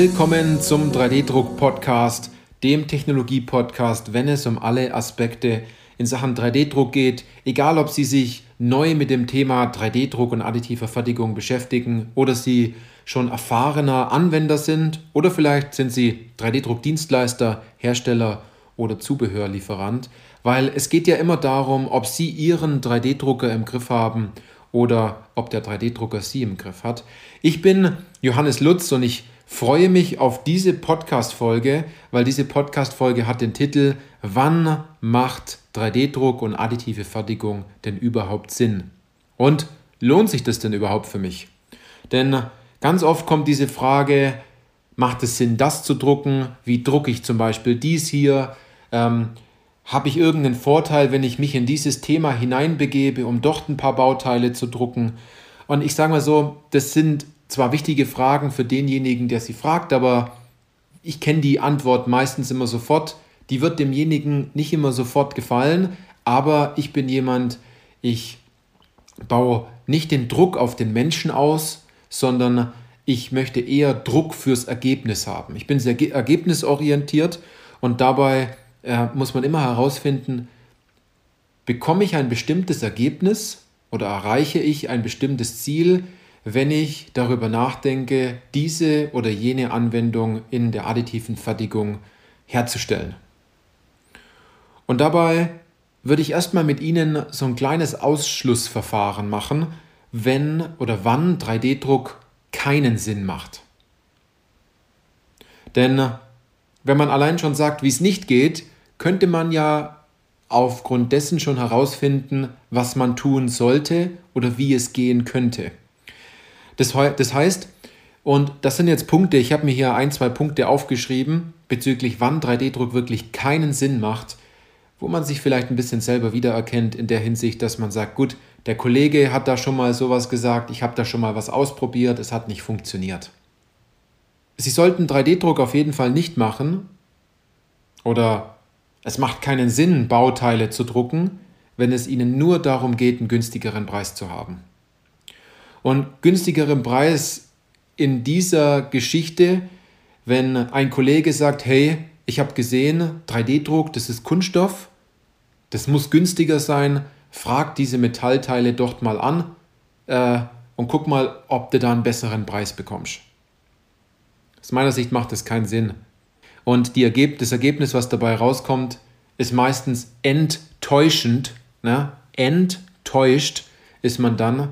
Willkommen zum 3D-Druck-Podcast, dem Technologie-Podcast, wenn es um alle Aspekte in Sachen 3D-Druck geht, egal ob Sie sich neu mit dem Thema 3D-Druck und additiver Fertigung beschäftigen oder Sie schon erfahrener Anwender sind oder vielleicht sind Sie 3D-Druck-Dienstleister, Hersteller oder Zubehörlieferant, weil es geht ja immer darum, ob Sie Ihren 3D-Drucker im Griff haben oder ob der 3D-Drucker Sie im Griff hat. Ich bin Johannes Lutz und ich freue mich auf diese Podcast-Folge, weil diese Podcast-Folge hat den Titel Wann macht 3D-Druck und additive Fertigung denn überhaupt Sinn? Und lohnt sich das denn überhaupt für mich? Denn ganz oft kommt diese Frage, macht es Sinn, das zu drucken? Wie drucke ich zum Beispiel dies hier? Ähm, Habe ich irgendeinen Vorteil, wenn ich mich in dieses Thema hineinbegebe, um dort ein paar Bauteile zu drucken? Und ich sage mal so, das sind zwar wichtige Fragen für denjenigen, der sie fragt, aber ich kenne die Antwort meistens immer sofort. Die wird demjenigen nicht immer sofort gefallen, aber ich bin jemand, ich baue nicht den Druck auf den Menschen aus, sondern ich möchte eher Druck fürs Ergebnis haben. Ich bin sehr ergebnisorientiert und dabei äh, muss man immer herausfinden, bekomme ich ein bestimmtes Ergebnis oder erreiche ich ein bestimmtes Ziel, wenn ich darüber nachdenke, diese oder jene Anwendung in der additiven Fertigung herzustellen. Und dabei würde ich erstmal mit Ihnen so ein kleines Ausschlussverfahren machen, wenn oder wann 3D-Druck keinen Sinn macht. Denn wenn man allein schon sagt, wie es nicht geht, könnte man ja aufgrund dessen schon herausfinden, was man tun sollte oder wie es gehen könnte. Das, das heißt, und das sind jetzt Punkte, ich habe mir hier ein, zwei Punkte aufgeschrieben, bezüglich wann 3D-Druck wirklich keinen Sinn macht, wo man sich vielleicht ein bisschen selber wiedererkennt in der Hinsicht, dass man sagt, gut, der Kollege hat da schon mal sowas gesagt, ich habe da schon mal was ausprobiert, es hat nicht funktioniert. Sie sollten 3D-Druck auf jeden Fall nicht machen oder es macht keinen Sinn, Bauteile zu drucken, wenn es Ihnen nur darum geht, einen günstigeren Preis zu haben. Und günstigeren Preis in dieser Geschichte, wenn ein Kollege sagt, hey, ich habe gesehen, 3D-Druck, das ist Kunststoff, das muss günstiger sein, frag diese Metallteile dort mal an äh, und guck mal, ob du da einen besseren Preis bekommst. Aus meiner Sicht macht das keinen Sinn. Und Ergeb das Ergebnis, was dabei rauskommt, ist meistens enttäuschend. Ne? Enttäuscht ist man dann,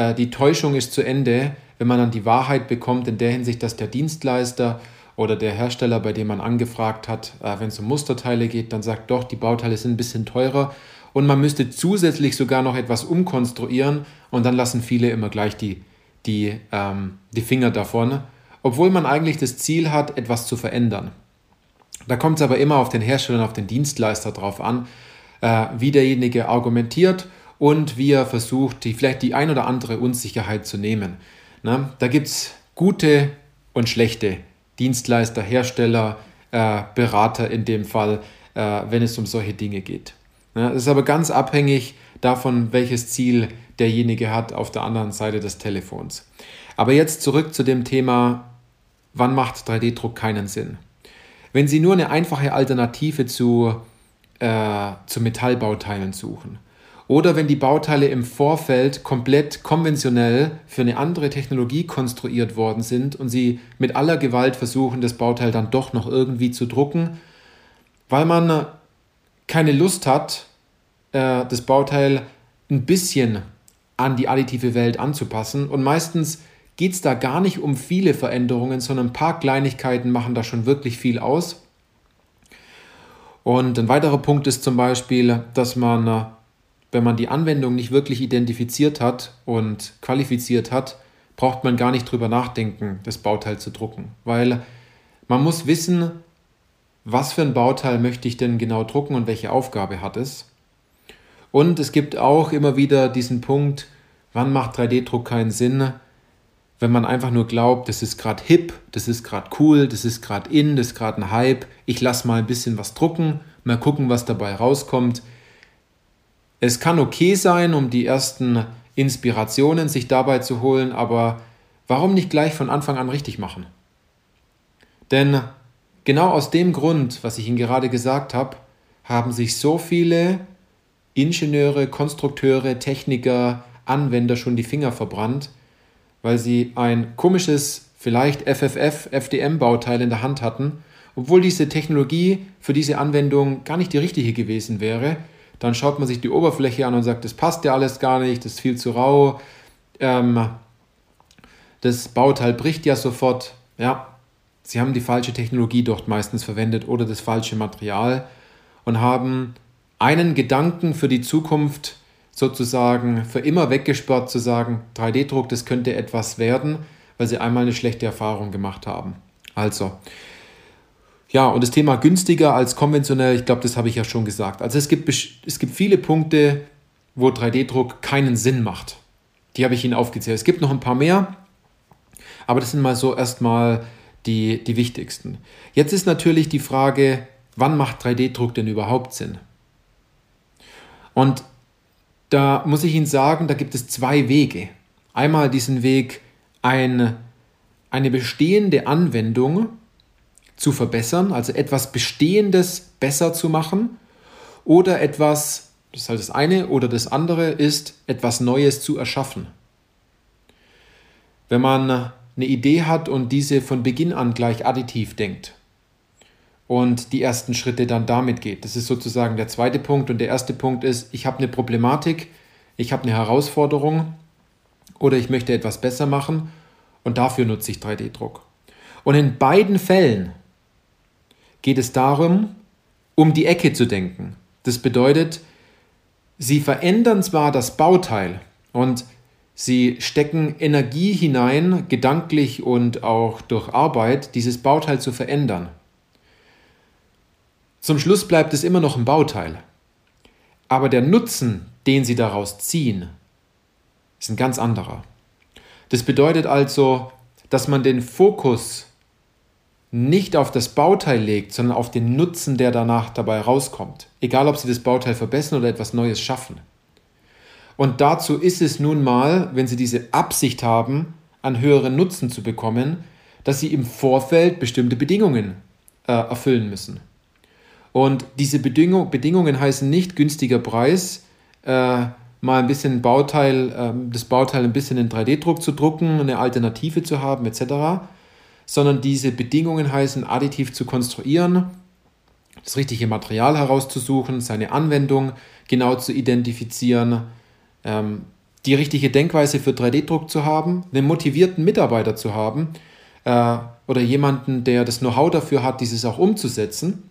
äh, die Täuschung ist zu Ende, wenn man dann die Wahrheit bekommt, in der Hinsicht, dass der Dienstleister oder der Hersteller, bei dem man angefragt hat, äh, wenn es um Musterteile geht, dann sagt doch, die Bauteile sind ein bisschen teurer und man müsste zusätzlich sogar noch etwas umkonstruieren und dann lassen viele immer gleich die, die, ähm, die Finger davon, obwohl man eigentlich das Ziel hat, etwas zu verändern. Da kommt es aber immer auf den Hersteller und auf den Dienstleister drauf an, äh, wie derjenige argumentiert und wie er versucht, die, vielleicht die ein oder andere Unsicherheit zu nehmen. Na, da gibt es gute und schlechte Dienstleister, Hersteller, äh, Berater in dem Fall, äh, wenn es um solche Dinge geht. Ja, das ist aber ganz abhängig davon, welches Ziel derjenige hat auf der anderen Seite des Telefons. Aber jetzt zurück zu dem Thema, wann macht 3D-Druck keinen Sinn? Wenn Sie nur eine einfache Alternative zu, äh, zu Metallbauteilen suchen oder wenn die Bauteile im Vorfeld komplett konventionell für eine andere Technologie konstruiert worden sind und sie mit aller Gewalt versuchen, das Bauteil dann doch noch irgendwie zu drucken, weil man keine Lust hat, äh, das Bauteil ein bisschen an die additive Welt anzupassen. Und meistens geht es da gar nicht um viele Veränderungen, sondern ein paar Kleinigkeiten machen da schon wirklich viel aus. Und ein weiterer Punkt ist zum Beispiel, dass man wenn man die Anwendung nicht wirklich identifiziert hat und qualifiziert hat, braucht man gar nicht drüber nachdenken, das Bauteil zu drucken. Weil man muss wissen, was für ein Bauteil möchte ich denn genau drucken und welche Aufgabe hat es. Und es gibt auch immer wieder diesen Punkt, wann macht 3D-Druck keinen Sinn, wenn man einfach nur glaubt, das ist gerade hip, das ist gerade cool, das ist gerade in, das ist gerade ein Hype, ich lasse mal ein bisschen was drucken, mal gucken, was dabei rauskommt. Es kann okay sein, um die ersten Inspirationen sich dabei zu holen, aber warum nicht gleich von Anfang an richtig machen? Denn genau aus dem Grund, was ich Ihnen gerade gesagt habe, haben sich so viele Ingenieure, Konstrukteure, Techniker, Anwender schon die Finger verbrannt, weil sie ein komisches, vielleicht FFF, FDM-Bauteil in der Hand hatten, obwohl diese Technologie für diese Anwendung gar nicht die richtige gewesen wäre. Dann schaut man sich die Oberfläche an und sagt, das passt ja alles gar nicht, das ist viel zu rau. Ähm, das Bauteil bricht ja sofort. Ja, sie haben die falsche Technologie dort meistens verwendet oder das falsche Material und haben einen Gedanken für die Zukunft sozusagen für immer weggesperrt zu sagen, 3D-Druck, das könnte etwas werden, weil sie einmal eine schlechte Erfahrung gemacht haben. Also, ja, und das Thema günstiger als konventionell, ich glaube, das habe ich ja schon gesagt. Also es gibt, es gibt viele Punkte, wo 3D-Druck keinen Sinn macht. Die habe ich Ihnen aufgezählt. Es gibt noch ein paar mehr, aber das sind mal so erstmal die, die wichtigsten. Jetzt ist natürlich die Frage, wann macht 3D-Druck denn überhaupt Sinn? Und da muss ich Ihnen sagen, da gibt es zwei Wege. Einmal diesen Weg, ein, eine bestehende Anwendung zu verbessern, also etwas Bestehendes besser zu machen, oder etwas, das ist halt das eine, oder das andere ist, etwas Neues zu erschaffen. Wenn man eine Idee hat und diese von Beginn an gleich additiv denkt, und die ersten Schritte dann damit geht. Das ist sozusagen der zweite Punkt. Und der erste Punkt ist, ich habe eine Problematik, ich habe eine Herausforderung oder ich möchte etwas besser machen und dafür nutze ich 3D-Druck. Und in beiden Fällen geht es darum, um die Ecke zu denken. Das bedeutet, sie verändern zwar das Bauteil und sie stecken Energie hinein, gedanklich und auch durch Arbeit, dieses Bauteil zu verändern. Zum Schluss bleibt es immer noch ein Bauteil. Aber der Nutzen, den sie daraus ziehen, ist ein ganz anderer. Das bedeutet also, dass man den Fokus nicht auf das Bauteil legt, sondern auf den Nutzen, der danach dabei rauskommt. Egal, ob sie das Bauteil verbessern oder etwas Neues schaffen. Und dazu ist es nun mal, wenn sie diese Absicht haben, einen höheren Nutzen zu bekommen, dass sie im Vorfeld bestimmte Bedingungen äh, erfüllen müssen. Und diese Bedingung, Bedingungen heißen nicht günstiger Preis, äh, mal ein bisschen Bauteil, äh, das Bauteil ein bisschen in 3D-Druck zu drucken, eine Alternative zu haben, etc., sondern diese Bedingungen heißen additiv zu konstruieren, das richtige Material herauszusuchen, seine Anwendung genau zu identifizieren, ähm, die richtige Denkweise für 3D-Druck zu haben, einen motivierten Mitarbeiter zu haben äh, oder jemanden, der das Know-how dafür hat, dieses auch umzusetzen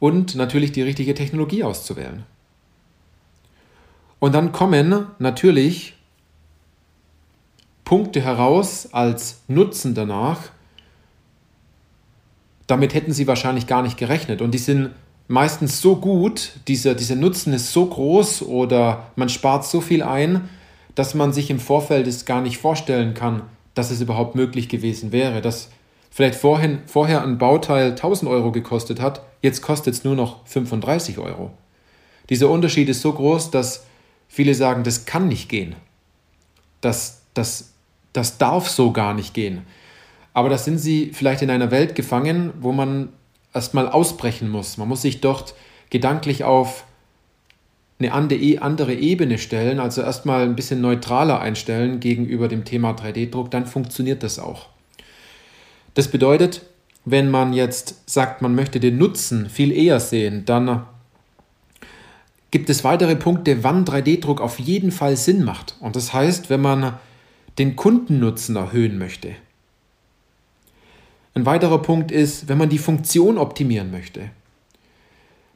und natürlich die richtige Technologie auszuwählen. Und dann kommen natürlich Punkte heraus als Nutzen danach. Damit hätten sie wahrscheinlich gar nicht gerechnet. Und die sind meistens so gut, dieser, dieser Nutzen ist so groß oder man spart so viel ein, dass man sich im Vorfeld es gar nicht vorstellen kann, dass es überhaupt möglich gewesen wäre, dass vielleicht vorhin, vorher ein Bauteil 1000 Euro gekostet hat, jetzt kostet es nur noch 35 Euro. Dieser Unterschied ist so groß, dass viele sagen, das kann nicht gehen. Das, das, das darf so gar nicht gehen. Aber da sind sie vielleicht in einer Welt gefangen, wo man erstmal ausbrechen muss. Man muss sich dort gedanklich auf eine andere Ebene stellen, also erstmal ein bisschen neutraler einstellen gegenüber dem Thema 3D-Druck, dann funktioniert das auch. Das bedeutet, wenn man jetzt sagt, man möchte den Nutzen viel eher sehen, dann gibt es weitere Punkte, wann 3D-Druck auf jeden Fall Sinn macht. Und das heißt, wenn man den Kundennutzen erhöhen möchte. Ein weiterer Punkt ist, wenn man die Funktion optimieren möchte.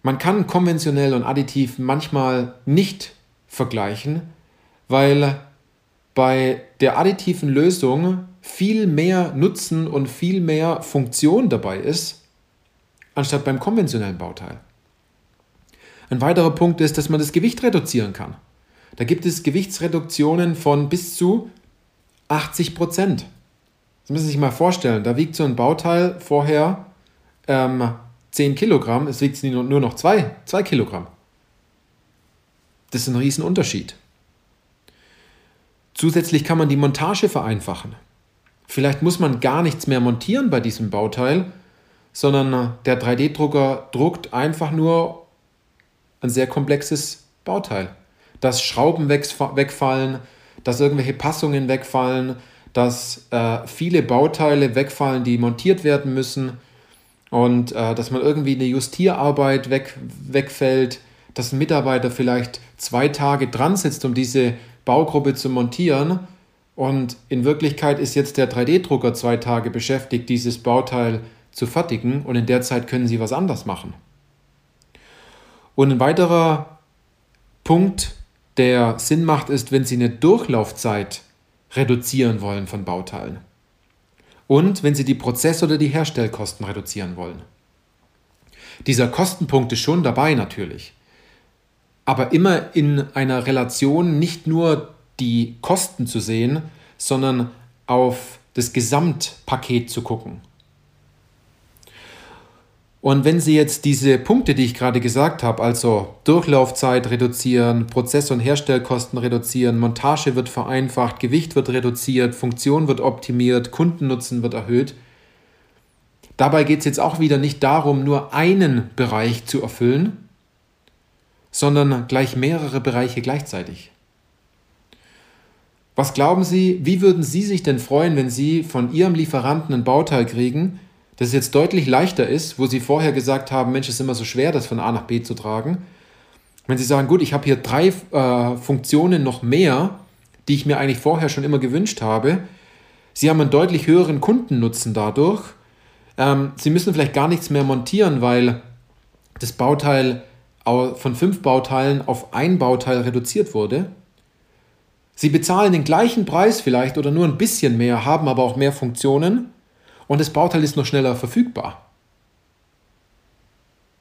Man kann konventionell und additiv manchmal nicht vergleichen, weil bei der additiven Lösung viel mehr Nutzen und viel mehr Funktion dabei ist, anstatt beim konventionellen Bauteil. Ein weiterer Punkt ist, dass man das Gewicht reduzieren kann. Da gibt es Gewichtsreduktionen von bis zu 80 Prozent. Das müssen Sie sich mal vorstellen. Da wiegt so ein Bauteil vorher ähm, 10 Kilogramm, es wiegt nur noch 2, 2 Kilogramm. Das ist ein Riesenunterschied. Zusätzlich kann man die Montage vereinfachen. Vielleicht muss man gar nichts mehr montieren bei diesem Bauteil, sondern der 3D-Drucker druckt einfach nur ein sehr komplexes Bauteil. Dass Schrauben wegfallen, dass irgendwelche Passungen wegfallen, dass äh, viele Bauteile wegfallen, die montiert werden müssen und äh, dass man irgendwie eine Justierarbeit weg, wegfällt, dass ein Mitarbeiter vielleicht zwei Tage dran sitzt, um diese Baugruppe zu montieren und in Wirklichkeit ist jetzt der 3D-Drucker zwei Tage beschäftigt, dieses Bauteil zu fertigen und in der Zeit können Sie was anders machen. Und ein weiterer Punkt, der Sinn macht, ist, wenn Sie eine Durchlaufzeit reduzieren wollen von Bauteilen. Und wenn Sie die Prozess- oder die Herstellkosten reduzieren wollen. Dieser Kostenpunkt ist schon dabei natürlich. Aber immer in einer Relation nicht nur die Kosten zu sehen, sondern auf das Gesamtpaket zu gucken. Und wenn Sie jetzt diese Punkte, die ich gerade gesagt habe, also Durchlaufzeit reduzieren, Prozess- und Herstellkosten reduzieren, Montage wird vereinfacht, Gewicht wird reduziert, Funktion wird optimiert, Kundennutzen wird erhöht, dabei geht es jetzt auch wieder nicht darum, nur einen Bereich zu erfüllen, sondern gleich mehrere Bereiche gleichzeitig. Was glauben Sie, wie würden Sie sich denn freuen, wenn Sie von Ihrem Lieferanten ein Bauteil kriegen, das jetzt deutlich leichter ist, wo Sie vorher gesagt haben, Mensch, es ist immer so schwer, das von A nach B zu tragen. Wenn Sie sagen, gut, ich habe hier drei äh, Funktionen noch mehr, die ich mir eigentlich vorher schon immer gewünscht habe, Sie haben einen deutlich höheren Kundennutzen dadurch. Ähm, Sie müssen vielleicht gar nichts mehr montieren, weil das Bauteil von fünf Bauteilen auf ein Bauteil reduziert wurde. Sie bezahlen den gleichen Preis vielleicht oder nur ein bisschen mehr, haben aber auch mehr Funktionen und das Bauteil ist noch schneller verfügbar,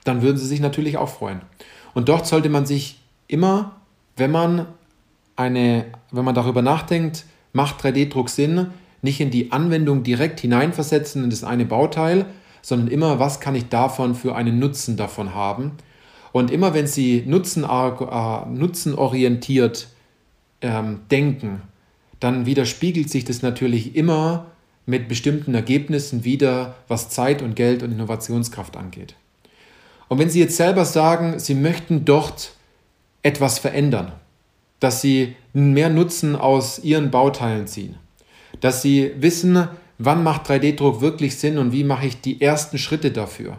dann würden Sie sich natürlich auch freuen. Und dort sollte man sich immer, wenn man eine, wenn man darüber nachdenkt, macht 3D-Druck Sinn, nicht in die Anwendung direkt hineinversetzen in das eine Bauteil, sondern immer, was kann ich davon für einen Nutzen davon haben. Und immer wenn Sie nutzen, äh, nutzenorientiert ähm, denken, dann widerspiegelt sich das natürlich immer mit bestimmten Ergebnissen wieder, was Zeit und Geld und Innovationskraft angeht. Und wenn Sie jetzt selber sagen, Sie möchten dort etwas verändern, dass Sie mehr Nutzen aus Ihren Bauteilen ziehen, dass Sie wissen, wann macht 3D-Druck wirklich Sinn und wie mache ich die ersten Schritte dafür,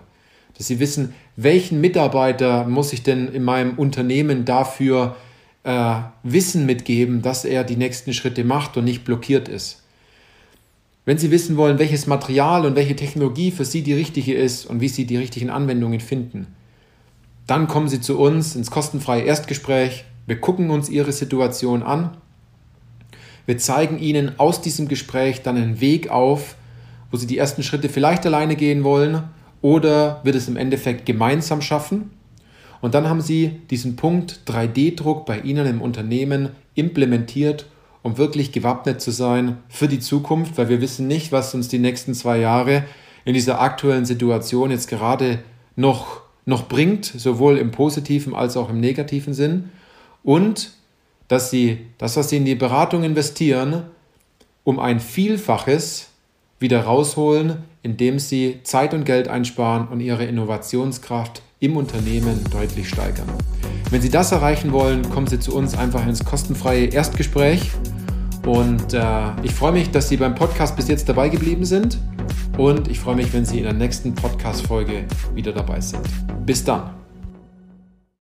dass Sie wissen, welchen Mitarbeiter muss ich denn in meinem Unternehmen dafür äh, Wissen mitgeben, dass er die nächsten Schritte macht und nicht blockiert ist. Wenn Sie wissen wollen, welches Material und welche Technologie für Sie die richtige ist und wie Sie die richtigen Anwendungen finden, dann kommen Sie zu uns ins kostenfreie Erstgespräch. Wir gucken uns Ihre Situation an. Wir zeigen Ihnen aus diesem Gespräch dann einen Weg auf, wo Sie die ersten Schritte vielleicht alleine gehen wollen oder wird es im Endeffekt gemeinsam schaffen. Und dann haben Sie diesen Punkt 3D-Druck bei Ihnen im Unternehmen implementiert um wirklich gewappnet zu sein für die Zukunft, weil wir wissen nicht, was uns die nächsten zwei Jahre in dieser aktuellen Situation jetzt gerade noch, noch bringt, sowohl im positiven als auch im negativen Sinn. Und dass sie das, was sie in die Beratung investieren, um ein Vielfaches wieder rausholen, indem sie Zeit und Geld einsparen und ihre Innovationskraft im Unternehmen deutlich steigern. Wenn Sie das erreichen wollen, kommen Sie zu uns einfach ins kostenfreie Erstgespräch. Und äh, ich freue mich, dass Sie beim Podcast bis jetzt dabei geblieben sind. Und ich freue mich, wenn Sie in der nächsten Podcast-Folge wieder dabei sind. Bis dann.